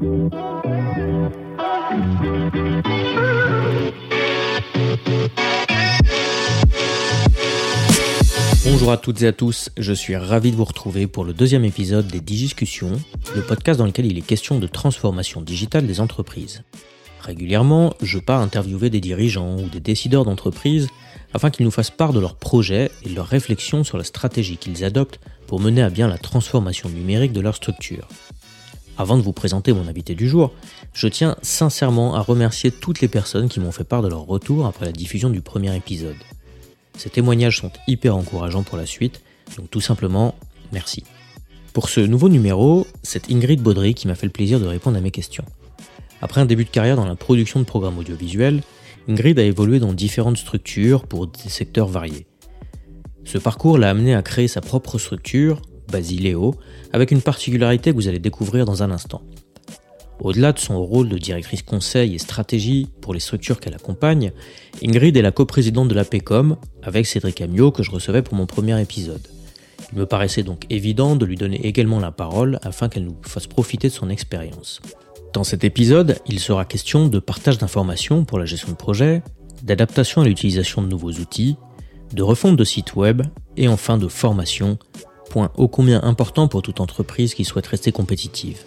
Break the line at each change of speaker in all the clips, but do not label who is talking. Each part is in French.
Bonjour à toutes et à tous, je suis ravi de vous retrouver pour le deuxième épisode des Digiscussions, le podcast dans lequel il est question de transformation digitale des entreprises. Régulièrement, je pars interviewer des dirigeants ou des décideurs d'entreprise afin qu'ils nous fassent part de leurs projets et de leurs réflexions sur la stratégie qu'ils adoptent pour mener à bien la transformation numérique de leur structure. Avant de vous présenter mon invité du jour, je tiens sincèrement à remercier toutes les personnes qui m'ont fait part de leur retour après la diffusion du premier épisode. Ces témoignages sont hyper encourageants pour la suite, donc tout simplement, merci. Pour ce nouveau numéro, c'est Ingrid Baudry qui m'a fait le plaisir de répondre à mes questions. Après un début de carrière dans la production de programmes audiovisuels, Ingrid a évolué dans différentes structures pour des secteurs variés. Ce parcours l'a amené à créer sa propre structure, Basileo, avec une particularité que vous allez découvrir dans un instant. Au-delà de son rôle de directrice conseil et stratégie pour les structures qu'elle accompagne, Ingrid est la coprésidente de la PECOM avec Cédric Amiot que je recevais pour mon premier épisode. Il me paraissait donc évident de lui donner également la parole afin qu'elle nous fasse profiter de son expérience. Dans cet épisode, il sera question de partage d'informations pour la gestion de projet, d'adaptation à l'utilisation de nouveaux outils, de refonte de sites web et enfin de formation, point ô combien important pour toute entreprise qui souhaite rester compétitive.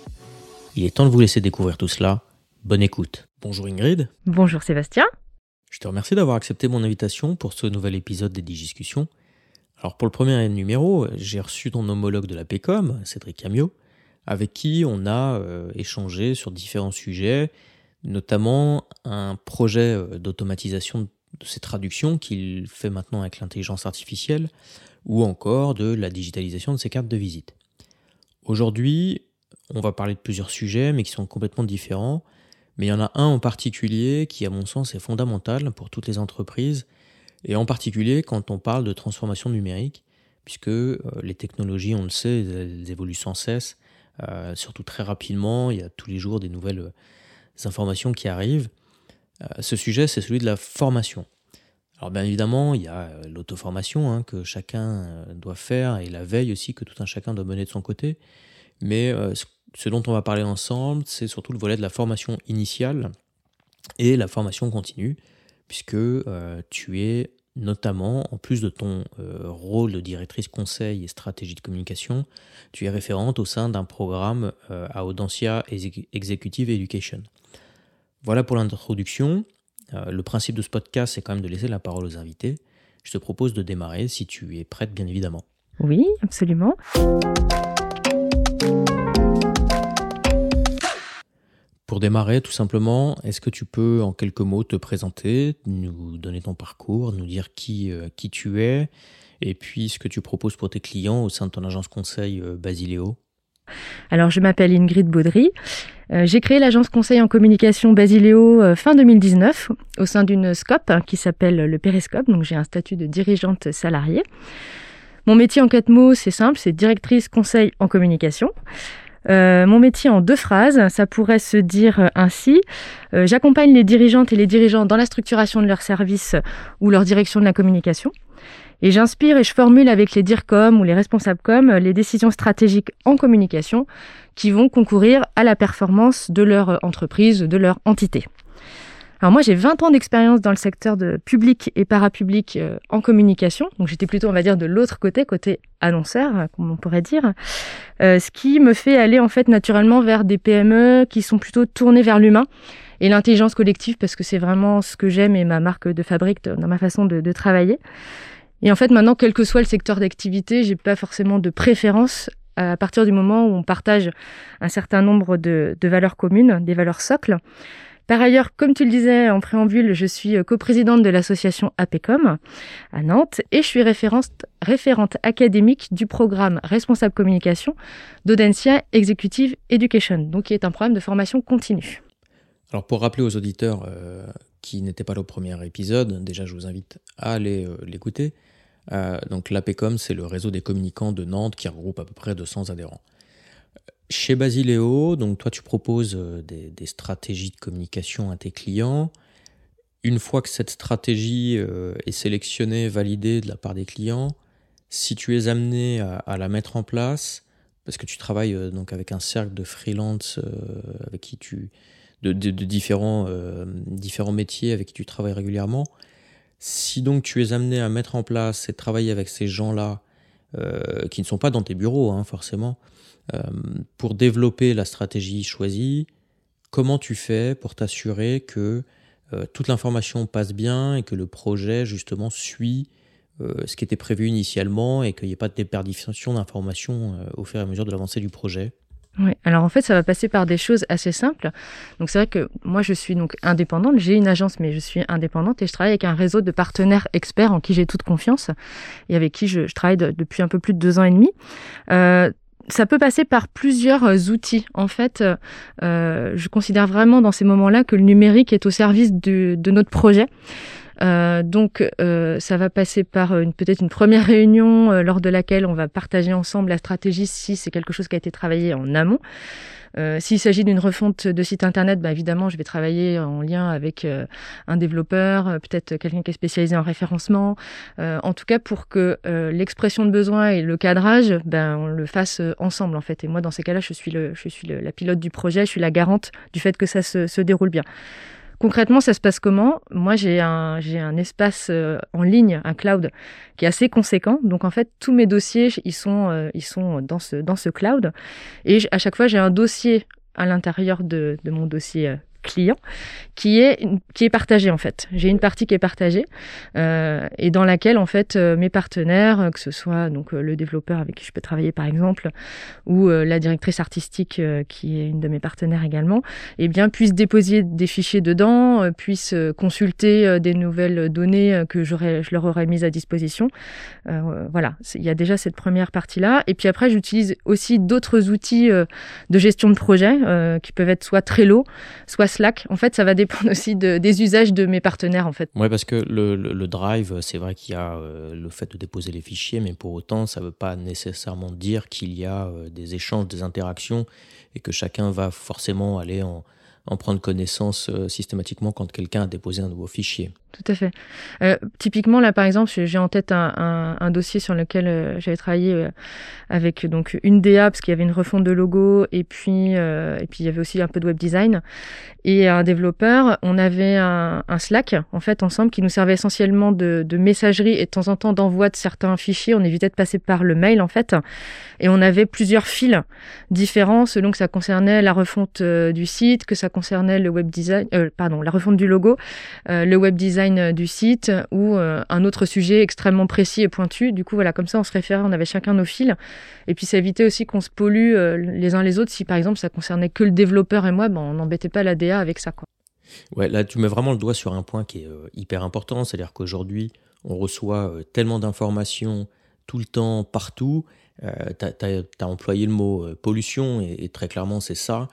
Il est temps de vous laisser découvrir tout cela. Bonne écoute. Bonjour Ingrid.
Bonjour Sébastien.
Je te remercie d'avoir accepté mon invitation pour ce nouvel épisode des Discussions. Alors pour le premier numéro, j'ai reçu ton homologue de la PECOM, Cédric Camio, avec qui on a euh, échangé sur différents sujets, notamment un projet euh, d'automatisation de ces traductions qu'il fait maintenant avec l'intelligence artificielle, ou encore de la digitalisation de ses cartes de visite. Aujourd'hui, on va parler de plusieurs sujets, mais qui sont complètement différents. Mais il y en a un en particulier qui, à mon sens, est fondamental pour toutes les entreprises, et en particulier quand on parle de transformation numérique, puisque euh, les technologies, on le sait, elles évoluent sans cesse, euh, surtout très rapidement, il y a tous les jours des nouvelles euh, informations qui arrivent. ce sujet, c'est celui de la formation. Alors bien évidemment, il y a l'auto-formation hein, que chacun doit faire, et la veille aussi que tout un chacun doit mener de son côté. Mais ce dont on va parler ensemble, c'est surtout le volet de la formation initiale et la formation continue, puisque euh, tu es notamment, en plus de ton euh, rôle de directrice conseil et stratégie de communication, tu es référente au sein d'un programme euh, à Audencia Executive Education. Voilà pour l'introduction. Le principe de ce podcast, c'est quand même de laisser la parole aux invités. Je te propose de démarrer si tu es prête, bien évidemment.
Oui, absolument.
Pour démarrer, tout simplement, est-ce que tu peux en quelques mots te présenter, nous donner ton parcours, nous dire qui, euh, qui tu es, et puis ce que tu proposes pour tes clients au sein de ton agence conseil euh, Basileo?
Alors, je m'appelle Ingrid Baudry. Euh, j'ai créé l'agence conseil en communication Basileo fin 2019 au sein d'une scope hein, qui s'appelle le Périscope. Donc, j'ai un statut de dirigeante salariée. Mon métier en quatre mots, c'est simple, c'est directrice conseil en communication. Euh, mon métier en deux phrases, ça pourrait se dire ainsi. Euh, j'accompagne les dirigeantes et les dirigeants dans la structuration de leurs services ou leur direction de la communication. Et j'inspire et je formule avec les DIRCOM ou les responsables com les décisions stratégiques en communication qui vont concourir à la performance de leur entreprise, de leur entité. Alors moi, j'ai 20 ans d'expérience dans le secteur de public et parapublic euh, en communication. Donc j'étais plutôt, on va dire, de l'autre côté, côté annonceur, comme on pourrait dire. Euh, ce qui me fait aller en fait naturellement vers des PME qui sont plutôt tournées vers l'humain et l'intelligence collective parce que c'est vraiment ce que j'aime et ma marque de fabrique dans ma façon de, travailler. Et en fait, maintenant, quel que soit le secteur d'activité, j'ai pas forcément de préférence à partir du moment où on partage un certain nombre de, valeurs communes, des valeurs socles. Par ailleurs, comme tu le disais en préambule, je suis euh, coprésidente de l'association APECOM à Nantes et je suis référente académique du programme Responsable Communication d'Audencia Executive Education, donc qui est un programme de formation continue.
Alors pour rappeler aux auditeurs euh, qui n'étaient pas là au premier épisode, déjà je vous invite à aller euh, l'écouter. Donc l'APECOM, c'est le réseau des communicants de Nantes qui regroupe à peu près 200 adhérents. Chez Basileo, donc toi tu proposes euh, des, stratégies de communication à tes clients. Une fois que cette stratégie euh, est sélectionnée, validée de la part des clients, si tu es amené à, la mettre en place, parce que tu travailles donc avec un cercle de freelance avec qui tu de, différents, différents métiers avec qui tu travailles régulièrement. Si donc tu es amené à mettre en place et travailler avec ces gens-là, qui ne sont pas dans tes bureaux hein, forcément, pour développer la stratégie choisie, comment tu fais pour t'assurer que euh, toute l'information passe bien et que le projet justement suit euh, ce qui était prévu initialement et qu'il n'y ait pas de déperdition d'informations euh, au fur et à mesure de l'avancée du projet?
Oui, alors en fait, ça va passer par des choses assez simples. Donc c'est vrai que moi, je suis donc indépendante. J'ai une agence, mais je suis indépendante et je travaille avec un réseau de partenaires experts en qui j'ai toute confiance et avec qui je, travaille depuis un peu plus de deux ans et demi ça peut passer par plusieurs euh, outils. En fait, euh, euh, je considère vraiment dans ces moments-là que le numérique est au service de, notre projet. Donc, ça va passer par peut-être une première réunion lors de laquelle on va partager ensemble la stratégie si c'est quelque chose qui a été travaillé en amont. Euh, s'il s'agit d'une refonte de site internet, bah, évidemment, je vais travailler en lien avec euh, un développeur, euh, peut-être quelqu'un qui est spécialisé en référencement. en tout cas, pour que l'expression de besoin et le cadrage, ben, on le fasse ensemble en fait. Et moi, dans ces cas-là, je suis, le, je suis la pilote du projet, je suis la garante du fait que ça se déroule bien. Concrètement, ça se passe comment? Moi, j'ai un, j'ai un espace euh, en ligne, un cloud, qui est assez conséquent. Donc, en fait, tous mes dossiers, ils sont, euh, ils sont dans, ce, dans ce cloud. Et à chaque fois, j'ai un dossier à l'intérieur de, de mon dossier euh, client qui est qui est partagé en fait. J'ai une partie qui est partagée euh, et dans laquelle en fait euh, mes partenaires, que ce soit donc euh, le développeur avec qui je peux travailler par exemple ou la directrice artistique qui est une de mes partenaires également, eh bien puissent déposer des fichiers dedans, puissent consulter des nouvelles données que j'aurais je leur aurais mises à disposition. voilà, il y a déjà cette première partie là et puis après j'utilise aussi d'autres outils de gestion de projet qui peuvent être soit Trello, soit Slack. En fait, ça va dépendre aussi des usages de mes partenaires, en fait.
Ouais, parce que le, Drive, c'est vrai qu'il y a euh, le fait de déposer les fichiers, mais pour autant, ça ne veut pas nécessairement dire qu'il y a euh, des échanges, des interactions, et que chacun va forcément aller en, en prendre connaissance euh, systématiquement quand quelqu'un a déposé un nouveau fichier.
Tout à fait. Euh, typiquement, là, par exemple, j'ai en tête un, dossier sur lequel euh, j'avais travaillé euh, avec donc une DA parce qu'il y avait une refonte de logo et puis et puis il y avait aussi un peu de web design et un développeur. On avait un, un Slack en fait ensemble qui nous servait essentiellement de, de messagerie et de temps en temps d'envoi de certains fichiers. On évitait de passer par le mail en fait et on avait plusieurs fils différents selon que ça concernait la refonte du site, que ça concernait le web design, pardon, la refonte du logo, le web design euh, du site ou euh, un autre sujet extrêmement précis et pointu. Du coup, voilà, comme ça, on se référait, on avait chacun nos fils. Et puis, ça évitait aussi qu'on se pollue euh, les uns les autres. Si, par exemple, ça concernait que le développeur et moi, ben, on n'embêtait pas la DA avec ça. Quoi.
Ouais, là, tu mets vraiment le doigt sur un point qui est hyper important. C'est-à-dire qu'aujourd'hui, on reçoit tellement d'informations tout le temps, partout. tu as, employé le mot pollution et, très clairement, c'est ça.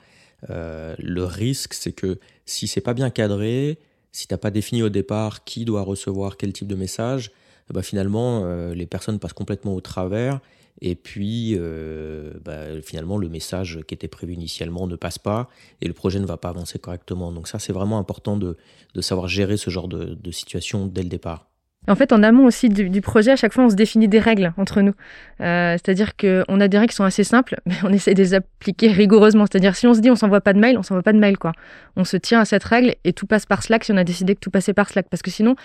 le risque, c'est que si c'est pas bien cadré, si tu n'as pas défini au départ qui doit recevoir quel type de message, bah finalement, euh, les personnes passent complètement au travers. Et puis, euh, bah, finalement, le message qui était prévu initialement ne passe pas et le projet ne va pas avancer correctement. Donc ça, c'est vraiment important de, savoir gérer ce genre de situation dès le départ.
En fait, en amont aussi du, projet, à chaque fois, on se définit des règles entre nous. Euh, c'est-à-dire qu'on a des règles qui sont assez simples, mais on essaie de les appliquer rigoureusement. C'est-à-dire, si on se dit on s'envoie pas de mail, on s'envoie pas de mail, quoi. On se tient à cette règle et tout passe par Slack si on a décidé que tout passait par Slack. Parce que sinon,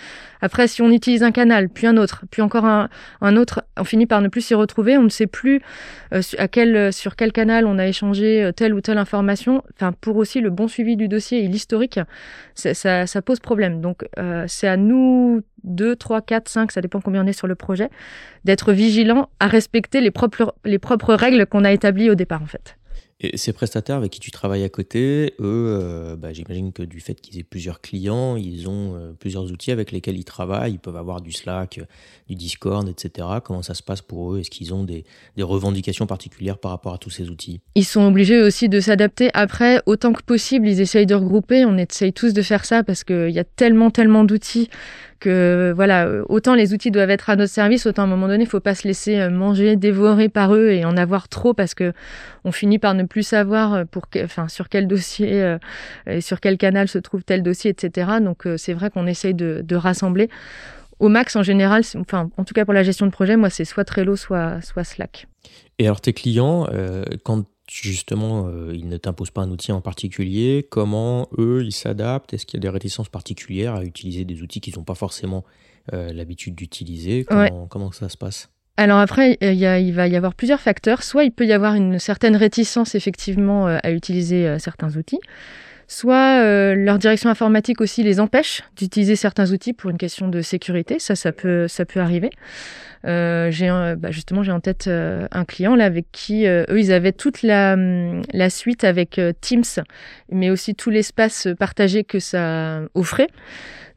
après, si on utilise un canal, puis un autre, puis encore un, autre, on finit par ne plus s'y retrouver. On ne sait plus euh, à quel, sur quel canal on a échangé euh, telle ou telle information. Enfin, pour aussi le bon suivi du dossier et l'historique, ça, ça, pose problème. Donc, c'est à nous 2, 3, 4, 5, ça dépend combien on est sur le projet, d'être vigilant à respecter les propres, les propres règles qu'on a établies au départ en fait.
Et ces prestataires avec qui tu travailles à côté, eux, euh, bah, j'imagine que du fait qu'ils aient plusieurs clients, ils ont euh, plusieurs outils avec lesquels ils travaillent. Ils peuvent avoir du Slack, euh, du Discord, etc. Comment ça se passe pour eux? Est-ce qu'ils ont des, des, revendications particulières par rapport à tous ces outils?
Ils sont obligés aussi de s'adapter. Après, autant que possible, ils essayent de regrouper. On essaye tous de faire ça parce qu'il y a tellement, tellement d'outils que voilà, autant les outils doivent être à notre service, autant à un moment donné, il faut pas se laisser manger, dévorer par eux et en avoir trop parce que on finit par ne plus savoir euh, pour enfin, sur quel dossier euh, et sur quel canal se trouve tel dossier, etc. Donc euh, c'est vrai qu'on essaye de, rassembler. Au max, en général, enfin, en tout cas pour la gestion de projet, moi, c'est soit Trello, soit, soit Slack.
Et alors tes clients, quand justement ils ne t'imposent pas un outil en particulier, comment eux ils s'adaptent? Est-ce qu'il y a des réticences particulières à utiliser des outils qu'ils n'ont pas forcément l'habitude d'utiliser? Comment, comment ça se passe?
Alors après, il, il, va y avoir plusieurs facteurs. Soit il peut y avoir une certaine réticence effectivement à utiliser certains outils soit euh, leur direction informatique aussi les empêche d'utiliser certains outils pour une question de sécurité. Ça, ça peut, ça peut arriver. Euh, j'ai bah justement j'ai en tête euh, un client là avec qui eux ils avaient toute la, hum, la suite avec Teams, mais aussi tout l'espace partagé que ça offrait.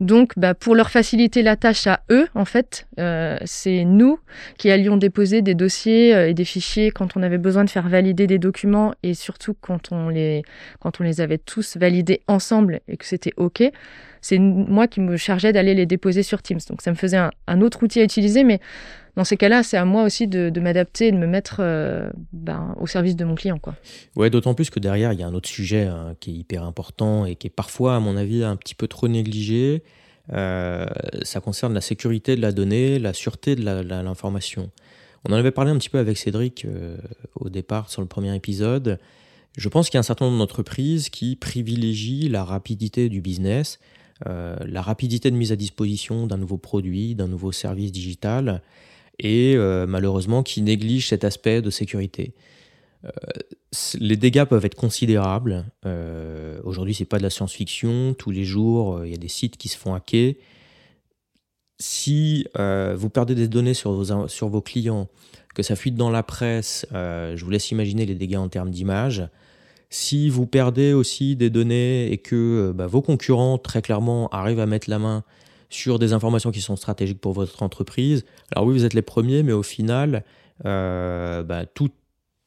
Donc, bah, pour leur faciliter la tâche à eux, en fait, euh, c'est nous qui allions déposer des dossiers euh, et des fichiers quand on avait besoin de faire valider des documents et surtout quand on les, quand on les avait tous validés ensemble et que c'était OK. C'est moi qui me chargeais d'aller les déposer sur Teams. Donc, ça me faisait un, autre outil à utiliser, mais dans ces cas-là, c'est à moi aussi de, m'adapter et de me mettre euh, ben, au service de mon client. Quoi.
Ouais, d'autant plus que derrière, il y a un autre sujet hein, qui est hyper important et qui est parfois, à mon avis, un petit peu trop négligé. Euh, ça concerne la sécurité de la donnée, la sûreté de l'information. On en avait parlé un petit peu avec Cédric euh, au départ sur le premier épisode. Je pense qu'il y a un certain nombre d'entreprises qui privilégient la rapidité du business, la rapidité de mise à disposition d'un nouveau produit, d'un nouveau service digital, et euh, malheureusement qui néglige cet aspect de sécurité. Euh, les dégâts peuvent être considérables. Euh, Aujourd'hui, c'est pas de la science-fiction. Tous les jours, euh, il y a des sites qui se font hacker. Si vous perdez des données sur vos, sur vos clients, que ça fuite dans la presse, je vous laisse imaginer les dégâts en termes d'image. Si vous perdez aussi des données et que bah, vos concurrents, très clairement, arrivent à mettre la main sur des informations qui sont stratégiques pour votre entreprise. Alors oui, vous êtes les premiers, mais au final, euh, bah, toute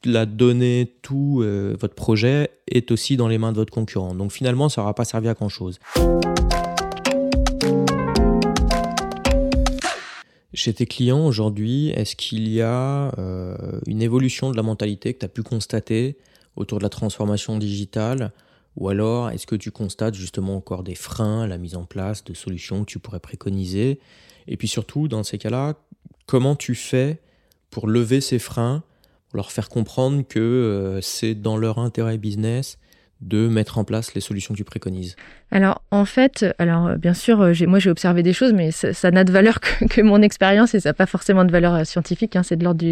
la donnée, tout euh, votre projet est aussi dans les mains de votre concurrent. Donc finalement, ça n'aura pas servi à grand-chose. Chez tes clients aujourd'hui, est-ce qu'il y a euh, une évolution de la mentalité que tu as pu constater autour de la transformation digitale ou alors, est-ce que tu constates justement encore des freins à la mise en place de solutions que tu pourrais préconiser? Et puis surtout, dans ces cas-là, comment tu fais pour lever ces freins, pour leur faire comprendre que euh, c'est dans leur intérêt business de mettre en place les solutions que tu préconises
Alors en fait, alors euh, bien sûr, euh, moi j'ai observé des choses, mais ça n'a de valeur que, mon expérience et ça n'a pas forcément de valeur scientifique. Hein, c'est de l'ordre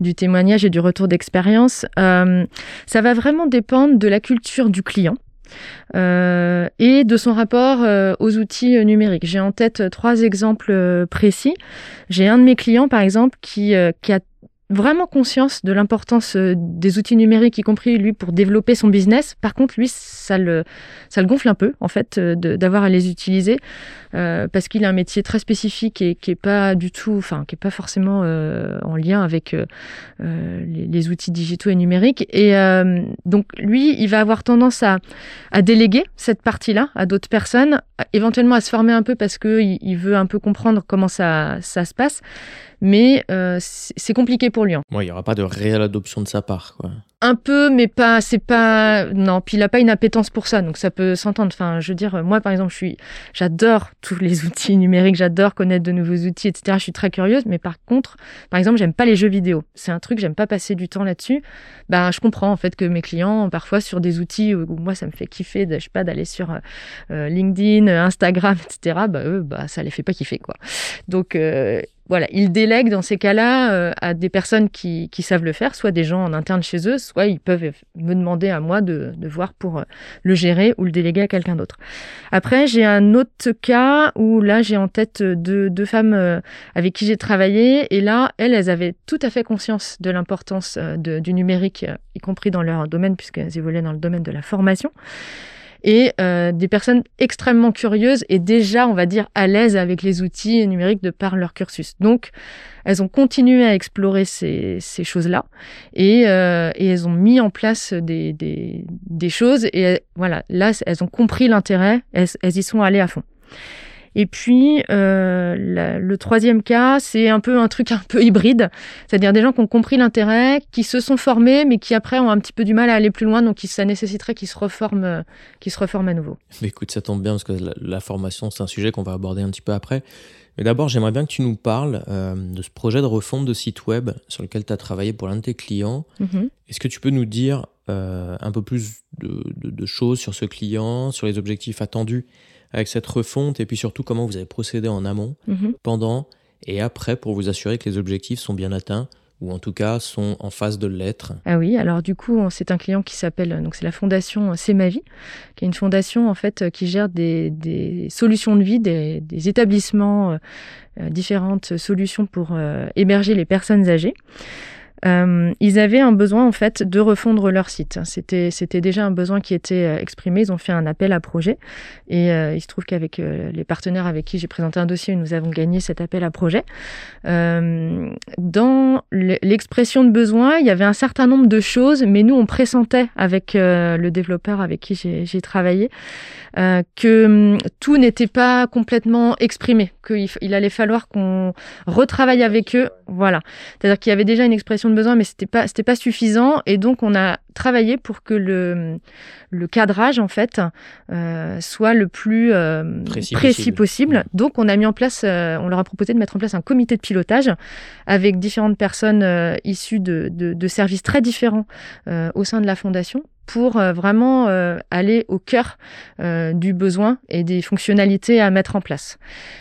du, témoignage et du retour d'expérience. ça va vraiment dépendre de la culture du client. et de son rapport aux outils numériques. J'ai en tête trois exemples précis. J'ai un de mes clients, par exemple, qui, qui a vraiment conscience de l'importance euh, des outils numériques, y compris lui pour développer son business. Par contre, lui, ça le, ça le gonfle un peu, en fait, euh, d'avoir à les utiliser, euh, parce qu'il a un métier très spécifique et qui est pas du tout, enfin, qui est pas forcément euh, en lien avec euh, les, les, outils digitaux et numériques. Et donc, lui, il va avoir tendance à, à déléguer cette partie-là à d'autres personnes, éventuellement à se former un peu parce que il, il veut un peu comprendre comment ça, ça se passe mais euh, c'est compliqué pour lui. Hein.
il n'y aura pas de réelle adoption de sa part. Quoi.
Un peu, mais pas, c'est pas, non. Puis il n'a pas une appétence pour ça, donc ça peut s'entendre. Enfin, je veux dire, moi par exemple, je suis, j'adore tous les outils numériques, j'adore connaître de nouveaux outils, etc. Je suis très curieuse, mais par contre, par exemple, j'aime pas les jeux vidéo. C'est un truc, j'aime pas passer du temps là-dessus. Ben, je comprends en fait que mes clients, parfois sur des outils où, moi ça me fait kiffer, je sais pas, d'aller sur euh, LinkedIn, Instagram, etc. Bah eux, bah ça les fait pas kiffer quoi. Donc euh, voilà, ils délèguent dans ces cas-là euh, à des personnes qui, savent le faire, soit des gens en interne chez eux, soit ils peuvent me demander à moi de, voir pour euh, le gérer ou le déléguer à quelqu'un d'autre. Après, j'ai un autre cas où là, j'ai en tête deux, deux femmes euh, avec qui j'ai travaillé, et là, elles, elles avaient tout à fait conscience de l'importance du numérique, y compris dans leur domaine, puisqu'elles évoluaient dans le domaine de la formation et euh, des personnes extrêmement curieuses et déjà, on va dire, à l'aise avec les outils numériques de par leur cursus. Donc, elles ont continué à explorer ces, ces choses-là et, euh, et, elles ont mis en place des, des, des choses et voilà, là, elles ont compris l'intérêt, elles, elles y sont allées à fond. Et puis, euh, le troisième cas, c'est un peu un truc un peu hybride, c'est-à-dire des gens qui ont compris l'intérêt, qui se sont formés, mais qui après ont un petit peu du mal à aller plus loin, donc ça nécessiterait qu'ils se reforment, qu'ils se reforment à nouveau.
Mais écoute, ça tombe bien parce que la, formation, c'est un sujet qu'on va aborder un petit peu après. Mais d'abord, j'aimerais bien que tu nous parles euh, de ce projet de refonte de site web sur lequel tu as travaillé pour l'un de tes clients.
Mhm.
Est-ce que tu peux nous dire euh, un peu plus de, de- de choses sur ce client, sur les objectifs attendus avec cette refonte, et puis surtout comment vous avez procédé en amont,
Mhm.
pendant et après pour vous assurer que les objectifs sont bien atteints, ou en tout cas sont en phase de l'être
Ah oui, alors du coup, c'est un client qui s'appelle, donc c'est la fondation C'est ma vie, qui est une fondation en fait euh, qui gère des, des solutions de vie, des, des établissements, euh, euh, différentes solutions pour euh, héberger les personnes âgées. Euh, ils avaient un besoin en fait de refondre leur site. C'était c'était déjà un besoin qui était euh, exprimé. Ils ont fait un appel à projet et euh, il se trouve qu'avec les partenaires avec qui j'ai présenté un dossier, nous avons gagné cet appel à projet. Dans l'expression de besoin, il y avait un certain nombre de choses, mais nous on pressentait avec le développeur avec qui j'ai travaillé que hum, tout n'était pas complètement exprimé, qu'il allait falloir qu'on retravaille avec eux. Voilà. C'est-à-dire qu'il y avait déjà une expression de besoin, mais c'était pas, c'était pas suffisant. Et donc, on a travaillé pour que le, le cadrage, en fait, euh, soit le plus euh,
Précis
possible.
possible.
Donc, on a mis en place, euh, on leur a proposé de mettre en place un comité de pilotage avec différentes personnes issues de, de, de services très différents au sein de la fondation pour vraiment euh, aller au cœur euh, du besoin et des fonctionnalités à mettre en place.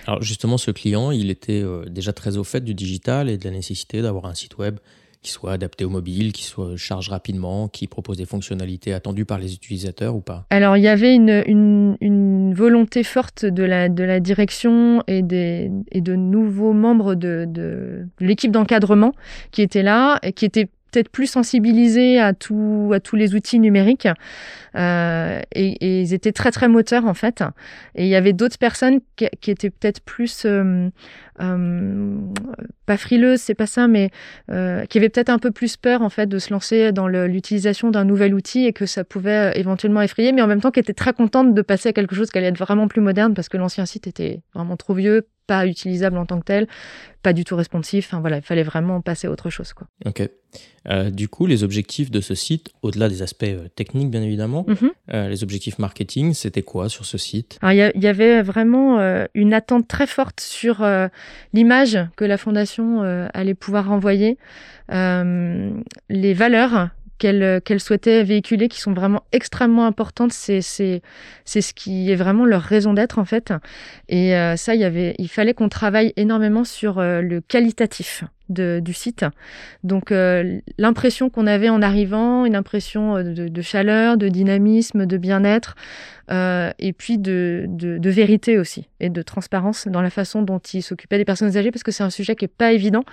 Alors justement, ce client, il était euh, déjà très au fait du digital et de la nécessité d'avoir un site web qui soit adapté au mobile, qui soit charge rapidement, qui propose des fonctionnalités attendues par les utilisateurs ou pas?
Alors, il y avait une, une, une volonté forte de la, de la direction et, des, et de nouveaux membres de, de l'équipe d'encadrement qui étaient là et qui étaient peut-être plus sensibilisés à, tout, à tous les outils numériques. Euh, et, et ils étaient très, très moteurs, en fait. Et il y avait d'autres personnes qui, qui étaient peut-être plus... euh, euh, pas frileuses, c'est pas ça, mais euh, qui avaient peut-être un peu plus peur, en fait, de se lancer dans l'utilisation d'un nouvel outil et que ça pouvait euh, éventuellement effrayer, mais en même temps qui étaient très contentes de passer à quelque chose qui allait être vraiment plus moderne parce que l'ancien site était vraiment trop vieux, pas utilisable en tant que tel, pas du tout responsif. Enfin voilà, il fallait vraiment passer à autre chose. Quoi.
Ok. Euh, du coup, les objectifs de ce site, au-delà des aspects euh, techniques bien évidemment,
Mhm.
euh, les objectifs marketing, c'était quoi sur ce site?
Il y avait vraiment une attente très forte sur l'image que la fondation euh, allait pouvoir renvoyer, euh, les valeurs qu'elle qu'elle souhaitait véhiculer, qui sont vraiment extrêmement importantes. C'est c'est c'est ce qui est vraiment leur raison d'être en fait. Et euh, ça, il y avait, il fallait qu'on travaille énormément sur euh, le qualitatif. Du site. Donc euh, l'impression qu'on avait en arrivant, une impression euh, de, chaleur, de dynamisme, de bien-être, euh, et puis de, vérité aussi, et de transparence dans la façon dont il s'occupait des personnes âgées, parce que c'est un sujet qui est pas évident.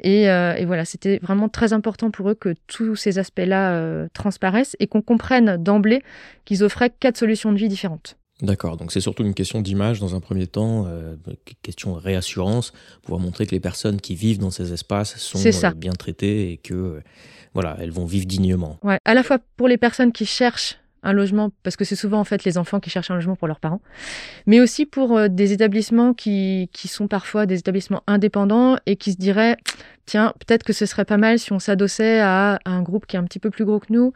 Et, et voilà, c'était vraiment très important pour eux que tous ces aspects-là transparaissent et qu'on comprenne d'emblée qu'ils offraient quatre solutions de vie différentes.
D'accord, donc c'est surtout une question d'image dans un premier temps, euh, question de réassurance, pouvoir montrer que les personnes qui vivent dans ces espaces sont
ça.
euh, bien traitées et que euh, voilà, elles vont vivre dignement.
Ouais, à la fois pour les personnes qui cherchent un logement, parce que c'est souvent en fait les enfants qui cherchent un logement pour leurs parents, mais aussi pour euh, des établissements qui, qui sont parfois des établissements indépendants et qui se diraient, tiens, peut-être que ce serait pas mal si on s'adossait à un groupe qui est un petit peu plus gros que nous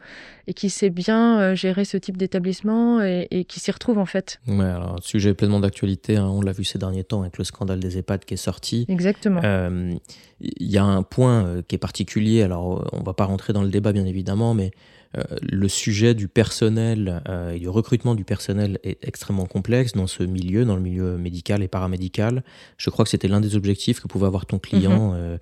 et qui sait bien euh, gérer ce type d'établissement et, et qui s'y retrouve en fait.
Ouais, alors sujet pleinement d'actualité, hein, on l'a vu ces derniers temps avec le scandale des EHPAD qui est sorti.
Exactement.
Euh, Il y a un point qui est particulier, alors on va pas rentrer dans le débat bien évidemment, mais le sujet du personnel euh, et du recrutement du personnel est extrêmement complexe dans ce milieu, dans le milieu médical et paramédical. Je crois que c'était l'un des objectifs que pouvait avoir ton client euh, euh,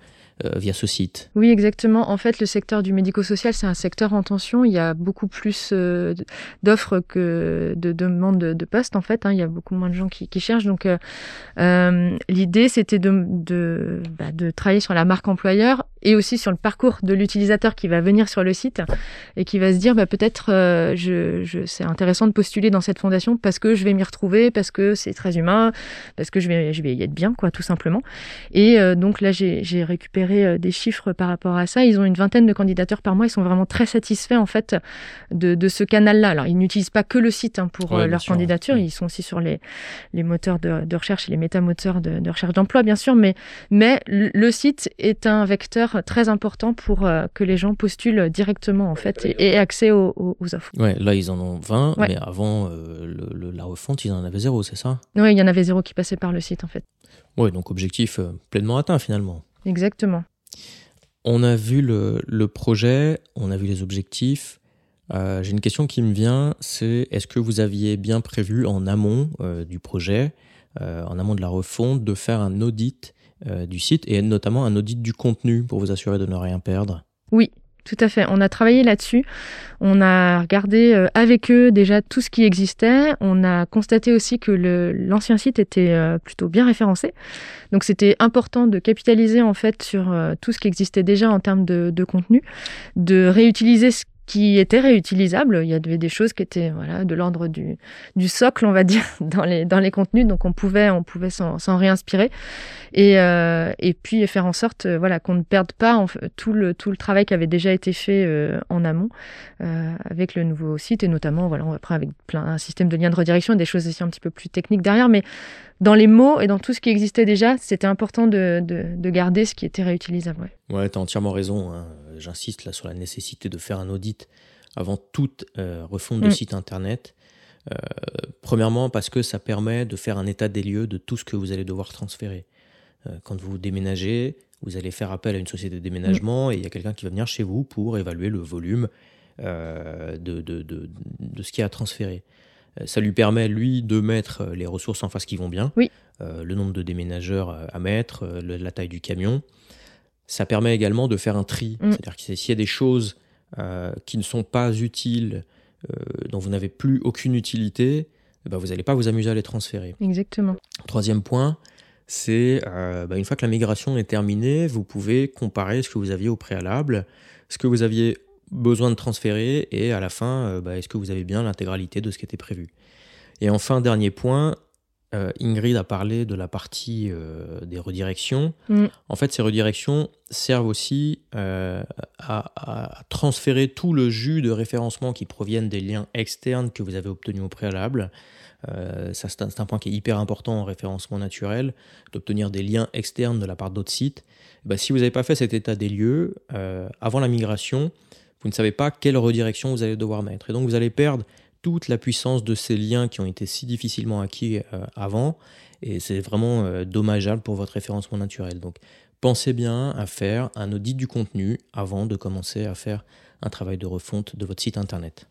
via ce site.
Oui, exactement. En fait, le secteur du médico-social, c'est un secteur en tension. Il y a beaucoup plus euh, d'offres que de demandes de, postes, en fait. hein. Il y a beaucoup moins de gens qui, cherchent. Donc, euh, euh, l'idée, c'était bah, de travailler sur la marque employeur et aussi sur le parcours de l'utilisateur qui va venir sur le site et qui va se dire, bah, peut-être, euh, c'est intéressant de postuler dans cette fondation parce que je vais m'y retrouver, parce que c'est très humain, parce que je vais, y être bien, quoi, tout simplement. Et euh, donc là, j'ai j'ai récupéré euh, des chiffres par rapport à ça. Ils ont une vingtaine de candidatures par mois. Ils sont vraiment très satisfaits en fait de, de ce canal-là. Alors, ils n'utilisent pas que le site hein, pour
Ouais,
euh,
bien
leur
sûr,
candidature.
ouais.
Ils sont aussi sur les, les moteurs de, de recherche et les métamoteurs de, de recherche d'emploi, bien sûr. Mais, mais le site est un vecteur très important pour que les gens postulent directement en fait et, aient accès aux, offres.
Ouais, là ils en ont 20, mais avant la refonte, ils en avaient zéro, c'est ça?
Oui, il y en avait zéro qui passait par le site en fait.
Oui, donc objectif pleinement atteint finalement.
Exactement.
On a vu le, projet, on a vu les objectifs. Euh, j'ai une question qui me vient, c'est est-ce que vous aviez bien prévu en amont euh, du projet, euh, en amont de la refonte, de faire un audit du site et notamment un audit du contenu pour vous assurer de ne rien perdre?
Oui, tout à fait. On a travaillé là-dessus. On a regardé euh, avec eux déjà tout ce qui existait. On a constaté aussi que l'ancien site était euh, plutôt bien référencé. Donc c'était important de capitaliser en fait sur euh, tout ce qui existait déjà en termes de, contenu, de réutiliser ce qui étaient réutilisables. Il y avait des choses qui étaient voilà, de l'ordre du, socle, on va dire, dans les, dans les contenus. Donc on pouvait, on pouvait s'en réinspirer. Et, euh, et puis faire en sorte euh, voilà, qu'on ne perde pas tout, le, tout le travail qui avait déjà été fait euh, en amont avec le nouveau site. Et notamment, voilà, après avec plein, un système de lien de redirection et des choses aussi un petit peu plus techniques derrière. Mais dans les mots et dans tout ce qui existait déjà, c'était important de, de, garder ce qui était réutilisable.
Ouais, ouais tu as entièrement raison. Hein. J'insiste là sur la nécessité de faire un audit avant toute euh, refonte de mm. site internet. Euh, premièrement, parce que ça permet de faire un état des lieux de tout ce que vous allez devoir transférer. Euh, quand vous déménagez, vous allez faire appel à une société de déménagement mm. et il y a quelqu'un qui va venir chez vous pour évaluer le volume de, de, de, de, ce qui a transféré. Ça lui permet, lui, de mettre les ressources en face qui vont bien,
oui.
le nombre de déménageurs à mettre, la taille du camion. Ça permet également de faire un tri. Mm. C'est-à-dire que s'il y a des choses euh, qui ne sont pas utiles, euh, dont vous n'avez plus aucune utilité, ben vous n'allez pas vous amuser à les transférer.
Exactement.
Troisième point, c'est euh, bah, une fois que la migration est terminée, vous pouvez comparer ce que vous aviez au préalable, ce que vous aviez besoin de transférer, et à la fin, bah, est-ce que vous avez bien l'intégralité de ce qui était prévu. Et enfin, dernier point, euh, Ingrid a parlé de la partie euh, des redirections. Mm. En fait, ces redirections servent aussi euh, à, transférer tout le jus de référencement qui proviennent des liens externes que vous avez obtenus au préalable. ça, c'est un, point qui est hyper important en référencement naturel, d'obtenir des liens externes de la part d'autres sites. Bah, si vous n'avez pas fait cet état des lieux avant la migration, vous ne savez pas quelle redirection vous allez devoir mettre. Et donc, vous allez perdre toute la puissance de ces liens qui ont été si difficilement acquis euh, avant. Et c'est vraiment euh, dommageable pour votre référencement naturel. Donc pensez bien à faire un audit du contenu avant de commencer à faire un travail de refonte de votre site internet.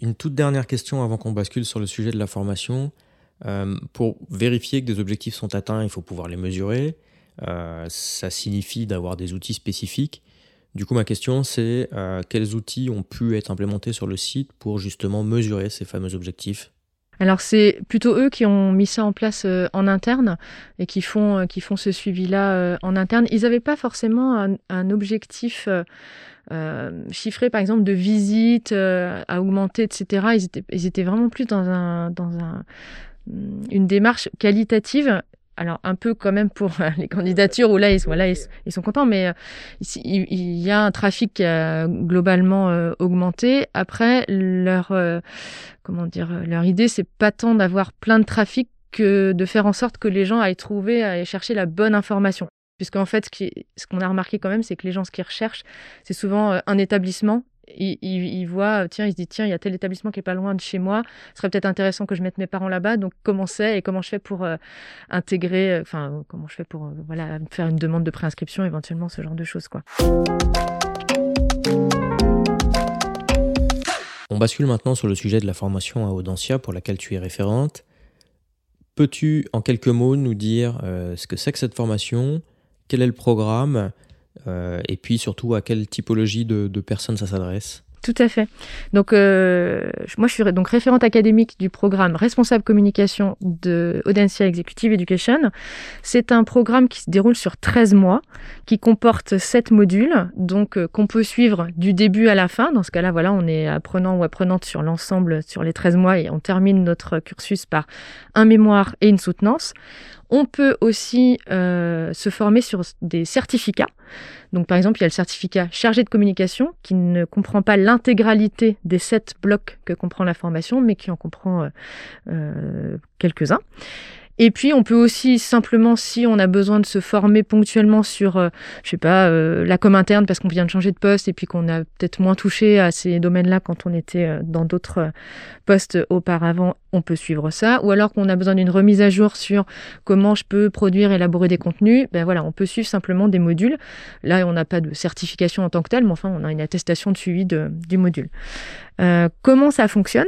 Une toute dernière question avant qu'on bascule sur le sujet de la formation. Euh, pour vérifier que des objectifs sont atteints, il faut pouvoir les mesurer. ça signifie d'avoir des outils spécifiques. Du coup, ma question, c'est euh, quels outils ont pu être implémentés sur le site pour justement mesurer ces fameux objectifs?
Alors c'est plutôt eux qui ont mis ça en place euh, en interne et qui font, euh, qui font ce suivi-là en interne. Ils n'avaient pas forcément un, objectif chiffré, par exemple, de visite à augmenter, etc. Ils étaient, vraiment plus dans, un, un, une démarche qualitative alors un peu quand même pour euh, les candidatures où là ils sont, ils, sont contents, mais euh, il, y a un trafic a globalement euh, augmenté. Après leur comment dire leur idée c'est pas tant d'avoir plein de trafic que de faire en sorte que les gens aillent trouver, aillent chercher la bonne information. Puisqu'en fait, ce qu'on a remarqué quand même, c'est que les gens, ce qu'ils recherchent, c'est souvent un établissement il, voit, tiens, il se dit, tiens, il y a tel établissement qui est pas loin de chez moi, ce serait peut-être intéressant que je mette mes parents là-bas, donc comment c'est et comment je fais pour euh, intégrer, euh, enfin, comment je fais pour, euh, voilà, faire une demande de préinscription, éventuellement, ce genre de choses, quoi.
On bascule maintenant sur le sujet de la formation à Audencia pour laquelle tu es référente. Peux-tu, en quelques mots, nous dire ce que c'est que cette formation, quel est le programme? Et puis surtout à quelle typologie de, personnes ça s'adresse
tout à fait. Donc, euh, moi, je suis donc référente académique du programme responsable communication de Audencia Executive Education. C'est un programme qui se déroule sur 13 mois, qui comporte 7 modules, donc euh, qu'on peut suivre du début à la fin. Dans ce cas-là, voilà, on est apprenant ou apprenante sur l'ensemble, sur les 13 mois, et on termine notre cursus par un mémoire et une soutenance. On peut aussi euh, se former sur des certificats. Donc, par exemple, il y a le certificat chargé de communication qui ne comprend pas l'intégralité des sept blocs que comprend la formation, mais qui en comprend euh, euh, quelques-uns. Et puis, on peut aussi simplement, si on a besoin de se former ponctuellement sur, euh, je sais pas, euh, la com interne parce qu'on vient de changer de poste et puis qu'on a peut-être moins touché à ces domaines-là quand on était euh, dans d'autres postes auparavant, on peut suivre ça. Ou alors qu'on a besoin d'une remise à jour sur comment je peux produire, élaborer des contenus, ben voilà, on peut suivre simplement des modules. Là, on n'a pas de certification en tant que telle, mais enfin, on a une attestation de suivi du module. comment ça fonctionne?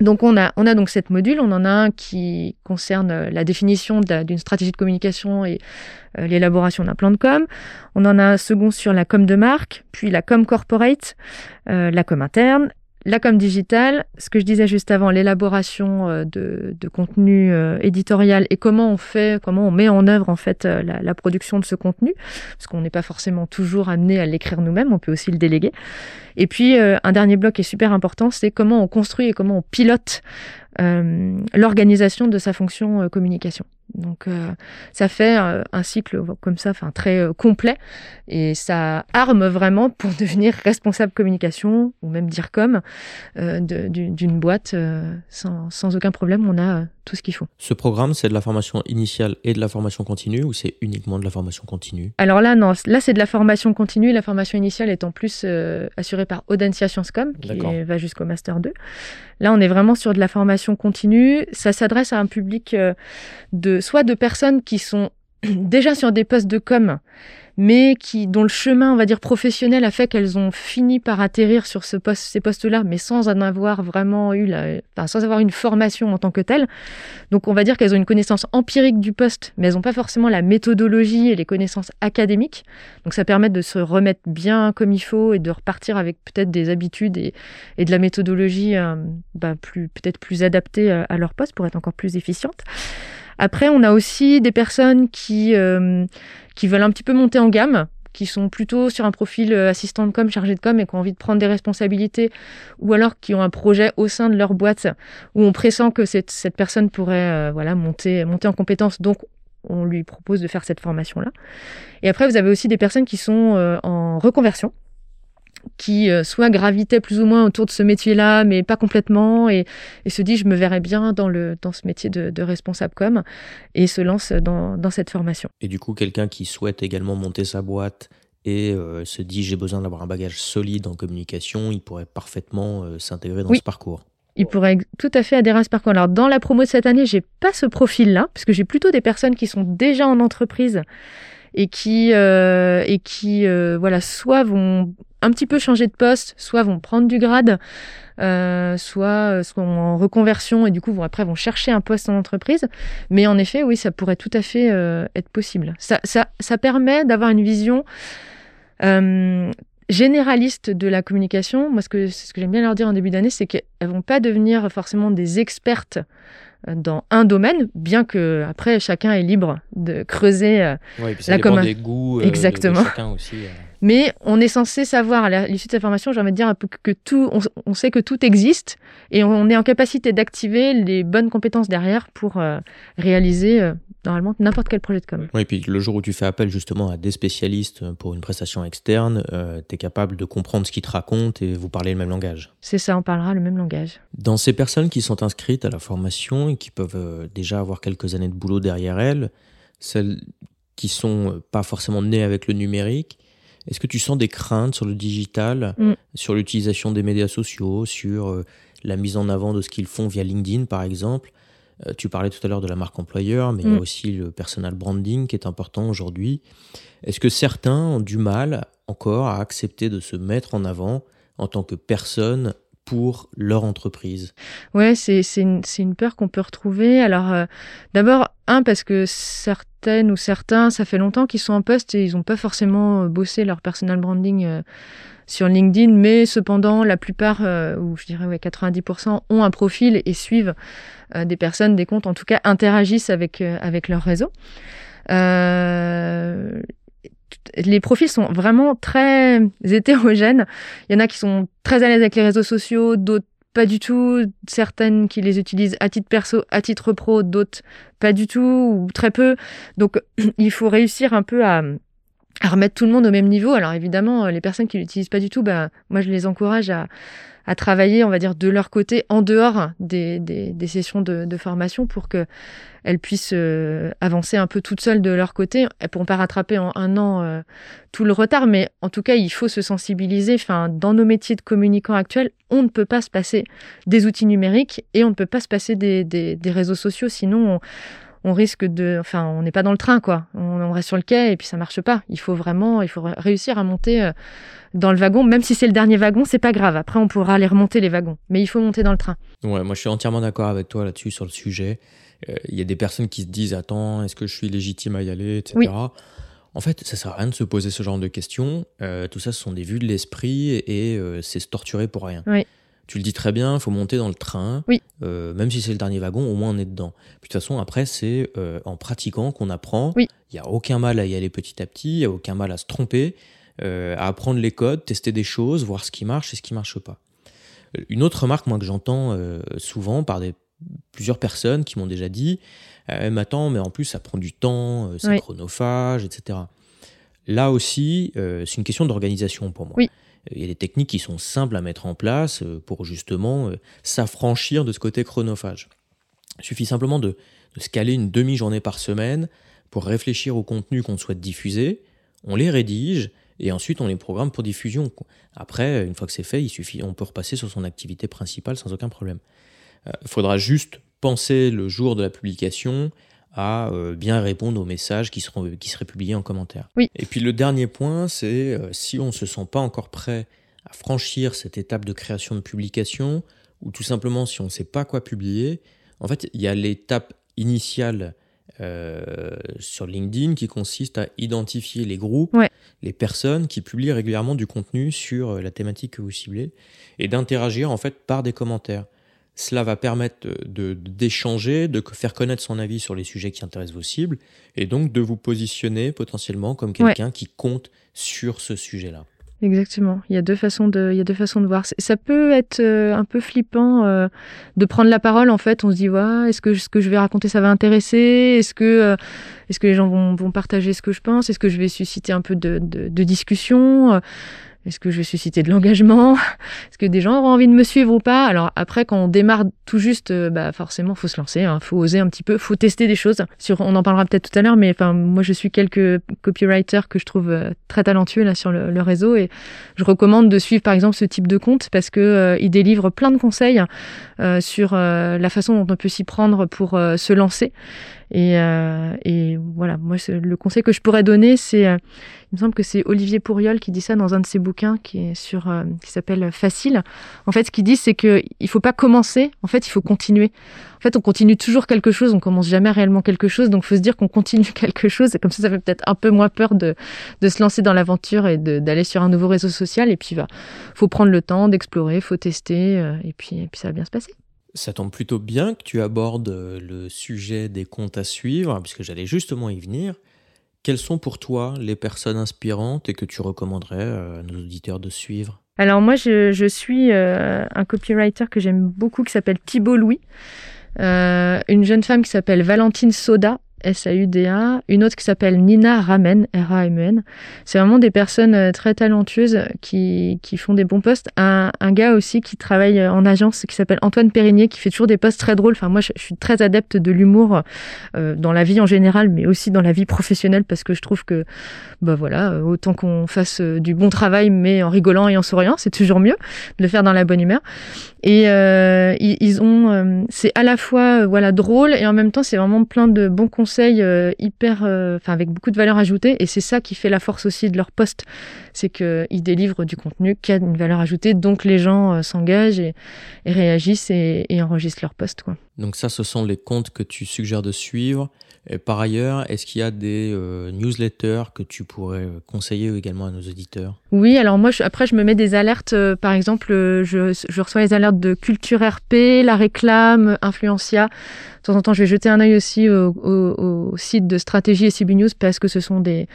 Donc on a, on a donc cette module, on en a un qui concerne euh, la définition d'une stratégie de communication et euh, l'élaboration d'un plan de com. On en a un second sur la com de marque, puis la com corporate, euh, la com interne, la com digitale, ce que je disais juste avant, l'élaboration euh, de, contenu euh, éditorial et comment on fait, comment on met en œuvre en fait euh, la, production de ce contenu, parce qu'on n'est pas forcément toujours amené à l'écrire nous-mêmes, on peut aussi le déléguer. Et puis un dernier bloc qui est super important, c'est comment on construit et comment on pilote l'organisation de sa fonction communication. Donc euh, ça fait euh, un cycle comme ça, enfin très euh, complet, et ça arme vraiment pour devenir responsable communication ou même dire comme d'une boîte sans, sans, aucun problème. On a tout ce qu'il faut.
Ce programme, c'est de la formation initiale et de la formation continue ou c'est uniquement de la formation continue?
Alors là, non, là c'est de la formation continue. La formation initiale est en plus assurée par Audencia Sciencescom, qui va jusqu'au Master 2. Là, on est vraiment sur de la formation continue. Ça s'adresse à un public de soit de personnes qui sont déjà sur des postes de com, mais qui dont le chemin, on va dire professionnel, a fait qu'elles ont fini par atterrir sur ces postes-là, mais sans en avoir vraiment eu, la, sans avoir une formation en tant que telle. Donc, on va dire qu'elles ont une connaissance empirique du poste, mais elles n'ont pas forcément la méthodologie et les connaissances académiques. Donc, ça permet de se remettre bien comme il faut et de repartir avec peut-être des habitudes et, et de la méthodologie euh, bah, plus peut-être plus adaptée euh, à leur poste pour être encore plus efficiente. Après, on a aussi des personnes qui, euh, qui veulent un petit peu monter en gamme, qui sont plutôt sur un profil euh, assistant de com, chargé de com et qui ont envie de prendre des responsabilités, ou alors qui ont un projet au sein de leur boîte où on pressent que cette, cette personne pourrait euh, voilà, monter, monter en compétence. Donc, on lui propose de faire cette formation-là. Et après, vous avez aussi des personnes qui sont en reconversion, qui euh, soit gravitait plus ou moins autour de ce métier-là, mais pas complètement, et, se dit je me verrais bien dans, le, dans ce métier de, responsable com, et se lance dans, dans, cette formation.
Et du coup, quelqu'un qui souhaite également monter sa boîte et euh, se dit j'ai besoin d'avoir un bagage solide en communication, il pourrait parfaitement euh, s'intégrer dans ce parcours.
Il pourrait tout à fait adhérer à ce parcours. Alors dans la promo de cette année, j'ai pas ce profil-là, parce que j'ai plutôt des personnes qui sont déjà en entreprise et qui et qui voilà soit vont un petit peu changer de poste, soit vont prendre du grade, euh, soit, soit en reconversion et du coup vont, après vont chercher un poste en entreprise. Mais en effet, oui, ça pourrait tout à fait euh, être possible. Ça, ça, ça permet d'avoir une vision euh, généraliste de la communication. Moi, ce que, ce que j'aime bien leur dire en début d'année, c'est qu'elles vont pas devenir forcément des expertes dans un domaine, bien que après chacun est libre de creuser euh,
puis ça la dépend des goûts
Exactement.
De chacun aussi.
Mais on est censé savoir, à l'issue de cette formation, j'ai envie de dire que tout, on, sait que tout existe et on est en capacité d'activer les bonnes compétences derrière pour euh, réaliser euh, normalement n'importe quel projet de com.
Oui, et puis le jour où tu fais appel justement à des spécialistes pour une prestation externe, euh, tu es capable de comprendre ce qu'ils te racontent et vous parlez le même langage.
C'est ça, on parlera le même langage.
Dans ces personnes qui sont inscrites à la formation et qui peuvent déjà avoir quelques années de boulot derrière elles, celles qui sont pas forcément nées avec le numérique, est-ce que tu sens des craintes sur le digital, mm. sur l'utilisation des médias sociaux, sur euh, la mise en avant de ce qu'ils font via LinkedIn, par exemple? Euh, Tu parlais tout à l'heure de la marque employeur, mais il y a mm. aussi le personal branding qui est important aujourd'hui. Est-ce que certains ont du mal encore à accepter de se mettre en avant en tant que personne pour leur entreprise
Ouais, c'est une, une, peur qu'on peut retrouver. Alors, euh, d'abord, un, parce que certaines ou certains, ça fait longtemps qu'ils sont en poste et ils n'ont pas forcément euh, bossé leur personal branding euh, sur LinkedIn, mais cependant, la plupart, ou je dirais ouais, 90%, ont un profil et suivent des personnes, des comptes, en tout cas interagissent avec, avec leur réseau. Euh, les profils sont vraiment très hétérogènes. Il y en a qui sont très à l'aise avec les réseaux sociaux, d'autres pas du tout, certaines qui les utilisent à titre perso, à titre pro, d'autres pas du tout ou très peu. Donc il faut réussir un peu à, remettre tout le monde au même niveau. Alors évidemment, les personnes qui l'utilisent pas du tout, bah, moi je les encourage à, à travailler, on va dire, de leur côté en dehors des, sessions de, formation pour que elles puissent euh, avancer un peu toutes seules de leur côté. Elles pourront pas rattraper en un an euh, tout le retard, mais en tout cas, il faut se sensibiliser. Enfin, dans nos métiers de communicants actuels, on ne peut pas se passer des outils numériques et on ne peut pas se passer des, réseaux sociaux, sinon on, on risque de, enfin, on n'est pas dans le train, quoi. On, on, reste sur le quai et puis ça marche pas. Il faut vraiment, il faut réussir à monter euh, dans le wagon, même si c'est le dernier wagon, c'est pas grave. Après, on pourra aller remonter les wagons, mais il faut monter dans le train.
Ouais, moi je suis entièrement d'accord avec toi là-dessus sur le sujet. Il euh, y a des personnes qui se disent attends, est-ce que je suis légitime à y aller, etc. Oui. En fait, ça sert à rien de se poser ce genre de questions. Euh, tout ça, ce sont des vues de l'esprit et, et euh, c'est se torturer pour rien.
Oui.
Tu le dis très bien, il faut monter dans le train.
Oui.
Euh, même si c'est le dernier wagon, au moins on est dedans. Puis de toute façon, après, c'est euh, en pratiquant qu'on apprend.
Oui.
Il n'y a aucun mal à y aller petit à petit, il n'y a aucun mal à se tromper, euh, à apprendre les codes, tester des choses, voir ce qui marche et ce qui ne marche pas. Une autre remarque, moi, que j'entends souvent par des, plusieurs personnes qui m'ont déjà dit euh, Mais attends, mais en plus, ça prend du temps, c'est
Oui.
chronophage, etc. Là aussi, c'est une question d'organisation pour moi.
Oui.
Il y a des techniques qui sont simples à mettre en place euh, pour justement euh, s'affranchir de ce côté chronophage. Il suffit simplement de, de se caler une demi-journée par semaine pour réfléchir au contenu qu'on souhaite diffuser. On les rédige et ensuite on les programme pour diffusion. Après, une fois que c'est fait, il suffit, on peut repasser sur son activité principale sans aucun problème. Il euh, faudra juste penser le jour de la publication à euh, bien répondre aux messages qui, seront, qui seraient publiés en commentaire.
Oui.
Et puis le dernier point, c'est euh, si on ne se sent pas encore prêt à franchir cette étape de création de publication, ou tout simplement si on ne sait pas quoi publier, en fait, il y a l'étape initiale euh, sur LinkedIn qui consiste à identifier les groupes,
ouais.
les personnes qui publient régulièrement du contenu sur la thématique que vous ciblez, et d'interagir en fait par des commentaires. Cela va permettre d'échanger, de, de, faire connaître son avis sur les sujets qui intéressent vos cibles, et donc de vous positionner potentiellement comme quelqu'un
ouais.
qui compte sur ce sujet-là.
Exactement. Il y a deux façons de, il y a deux façons de voir. Ça peut être euh, un peu flippant euh, de prendre la parole. En fait, on se dit, ouais, est-ce que ce que je vais raconter, ça va intéresser? Est-ce que, euh, est-ce que les gens vont, vont partager ce que je pense? Est-ce que je vais susciter un peu de, de, de discussion? Est-ce que je vais susciter de l'engagement? Est-ce que des gens auront envie de me suivre ou pas? Alors après, quand on démarre tout juste, bah forcément, faut se lancer, hein, faut oser un petit peu, faut tester des choses. Sur, on en parlera peut-être tout à l'heure, mais enfin, moi, je suis quelques copywriters que je trouve euh, très talentueux là sur le, réseau et je recommande de suivre par exemple ce type de compte parce que euh, ils délivrent plein de conseils euh, sur la façon dont on peut s'y prendre pour se lancer. Et, euh, et, voilà, moi, le conseil que je pourrais donner, c'est, euh, il me semble que c'est Olivier Pourriol qui dit ça dans un de ses bouquins qui est sur, euh, qui s'appelle Facile. En fait, ce qu'il dit, c'est que il faut pas commencer. En fait, il faut continuer. En fait, on continue toujours quelque chose. On commence jamais réellement quelque chose. Donc, faut se dire qu'on continue quelque chose. Et comme ça, ça fait peut-être un peu moins peur de, de se lancer dans l'aventure et d'aller sur un nouveau réseau social. Et puis, va, faut prendre le temps d'explorer, faut tester. euh, et puis, et puis, ça va bien se passer.
Ça tombe plutôt bien que tu abordes le sujet des comptes à suivre, puisque j'allais justement y venir. Quelles sont pour toi les personnes inspirantes et que tu recommanderais à nos auditeurs de suivre?
Alors moi, je, suis euh, un copywriter que j'aime beaucoup qui s'appelle Thibault Louis, euh, une jeune femme qui s'appelle Valentine Soda, S-A-U-D-A, une autre qui s'appelle Nina Ramen, R-A-M-E-N. C'est vraiment des personnes euh, très talentueuses qui, qui font des bons posts. Un, un gars aussi qui travaille en agence qui s'appelle Antoine Périgné, qui fait toujours des posts très drôles. Enfin, moi, je, suis très adepte de l'humour euh, dans la vie en général, mais aussi dans la vie professionnelle parce que je trouve que, bah voilà, autant qu'on fasse euh, du bon travail, mais en rigolant et en souriant, c'est toujours mieux de le faire dans la bonne humeur. Et euh, ils, ont, euh, c'est à la fois euh, voilà drôle et en même temps c'est vraiment plein de bons conseils euh, enfin avec beaucoup de valeur ajoutée. Et c'est ça qui fait la force aussi de leur poste, c'est que ils délivrent du contenu qui a une valeur ajoutée, donc les gens euh, s'engagent et, réagissent et, enregistrent leur poste.
Donc ça, ce sont les comptes que tu suggères de suivre. Et par ailleurs, est-ce qu'il y a des euh, newsletters que tu pourrais conseiller également à nos auditeurs?
Oui, alors moi, je, après, je me mets des alertes. Euh, par exemple, je, je, reçois les alertes de Culture RP, La Réclame, Influencia. De temps en temps, je vais jeter un œil aussi au, au, au site de Stratégie et CB News parce que ce sont des,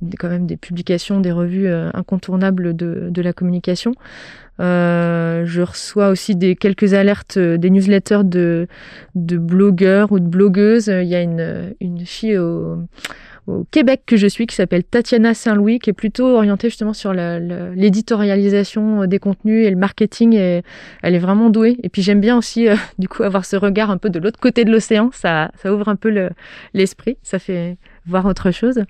des, quand même des publications, des revues euh, incontournables de, de la communication. Euh, je reçois aussi des quelques alertes, des newsletters de, de blogueurs ou de blogueuses. Il y a une, une fille au, au Québec que je suis, qui s'appelle Tatiana Saint-Louis, qui est plutôt orientée justement sur l'éditorialisation des contenus et le marketing. Et elle est vraiment douée. Et puis j'aime bien aussi, du coup, avoir ce regard un peu de l'autre côté de l'océan. Ça, ça ouvre un peu l'esprit. ça fait voir autre chose.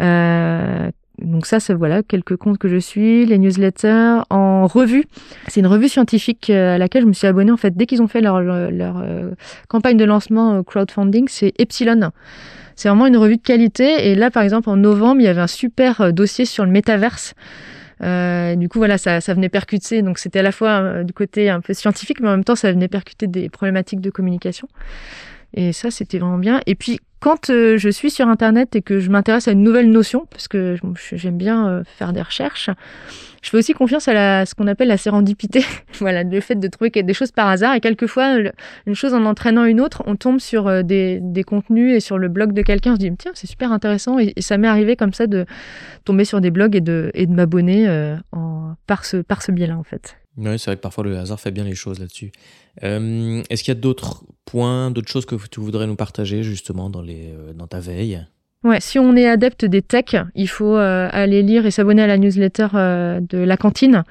Euh, donc ça, c'est voilà quelques comptes que je suis, les newsletters en revue. C'est une revue scientifique euh, à laquelle je me suis abonnée en fait dès qu'ils ont fait leur, leur, euh, campagne de lancement euh, crowdfunding. C'est Epsilon. C'est vraiment une revue de qualité. Et là, par exemple, en novembre, il y avait un super dossier sur le métaverse. Euh, du coup, voilà, ça, ça venait percuter. Donc, c'était à la fois du côté un peu scientifique, mais en même temps, ça venait percuter des problématiques de communication. Et ça, c'était vraiment bien. Et puis, quand euh, je suis sur Internet et que je m'intéresse à une nouvelle notion, parce que j'aime bien euh, faire des recherches, je fais aussi confiance à ce qu'on appelle la sérendipité. voilà, le fait de trouver des choses par hasard. Et quelquefois, une chose en entraînant une autre, on tombe sur euh, des, contenus et sur le blog de quelqu'un. Je dis, tiens, c'est super intéressant. Et, ça m'est arrivé comme ça de tomber sur des blogs et de, m'abonner par ce, biais-là, en fait.
Oui, c'est vrai que parfois le hasard fait bien les choses là-dessus. Est-ce qu'il y a d'autres points, d'autres choses que tu voudrais nous partager justement dans, les, euh, dans ta veille
Ouais, si on est adepte des techs, il faut euh, aller lire et s'abonner à la newsletter euh, de la cantine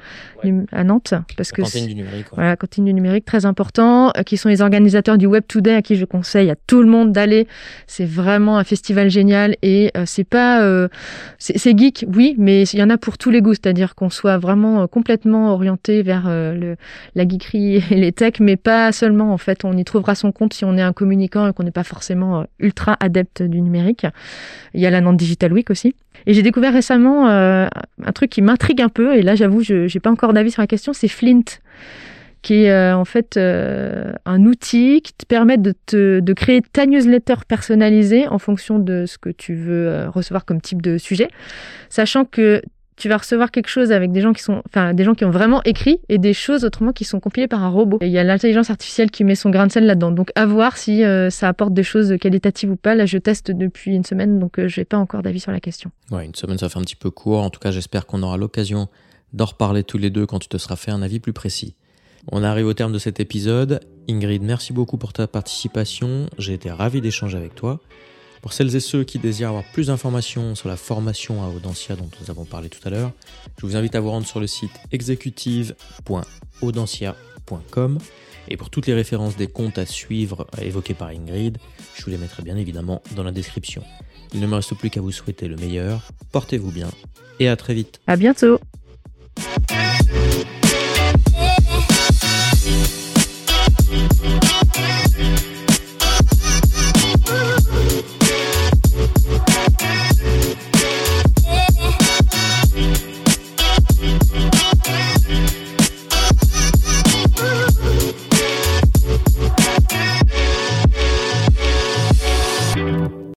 à Nantes,
parce la que cantine du numérique.
Voilà, cantine du numérique très important, euh, qui sont les organisateurs du Web Today à qui je conseille à tout le monde d'aller. C'est vraiment un festival génial et c'est pas, c'est geek, oui, mais il y en a pour tous les goûts, c'est-à-dire qu'on soit vraiment complètement orienté vers le, la geekerie et les techs, mais pas seulement en fait. On y trouvera son compte si on est un communicant et qu'on n'est pas forcément ultra adepte du numérique. Il y a la Nantes Digital Week aussi. Et j'ai découvert récemment euh, un truc qui m'intrigue un peu, et là j'avoue, je n'ai pas encore d'avis sur la question, c'est Flint, qui est euh, en fait euh, un outil qui te permet de, te, de créer ta newsletter personnalisée en fonction de ce que tu veux recevoir comme type de sujet, sachant que tu vas recevoir quelque chose avec des gens qui sont, enfin, des gens qui ont vraiment écrit et des choses autrement qui sont compilées par un robot. Et il y a l'intelligence artificielle qui met son grain de sel là-dedans. Donc, à voir si euh, ça apporte des choses qualitatives ou pas. Là, je teste depuis une semaine, donc euh, je n'ai pas encore d'avis sur la question.
Ouais, une semaine, ça fait un petit peu court. En tout cas, j'espère qu'on aura l'occasion d'en reparler tous les deux quand tu te seras fait un avis plus précis. On arrive au terme de cet épisode. Ingrid, merci beaucoup pour ta participation. J'ai été ravi d'échanger avec toi. Pour celles et ceux qui désirent avoir plus d'informations sur la formation à Audencia dont nous avons parlé tout à l'heure, je vous invite à vous rendre sur le site exécutive.audencia.com. Et pour toutes les références des comptes à suivre évoqués par Ingrid, je vous les mettrai bien évidemment dans la description. Il ne me reste plus qu'à vous souhaiter le meilleur, portez-vous bien et à très vite.
À bientôt.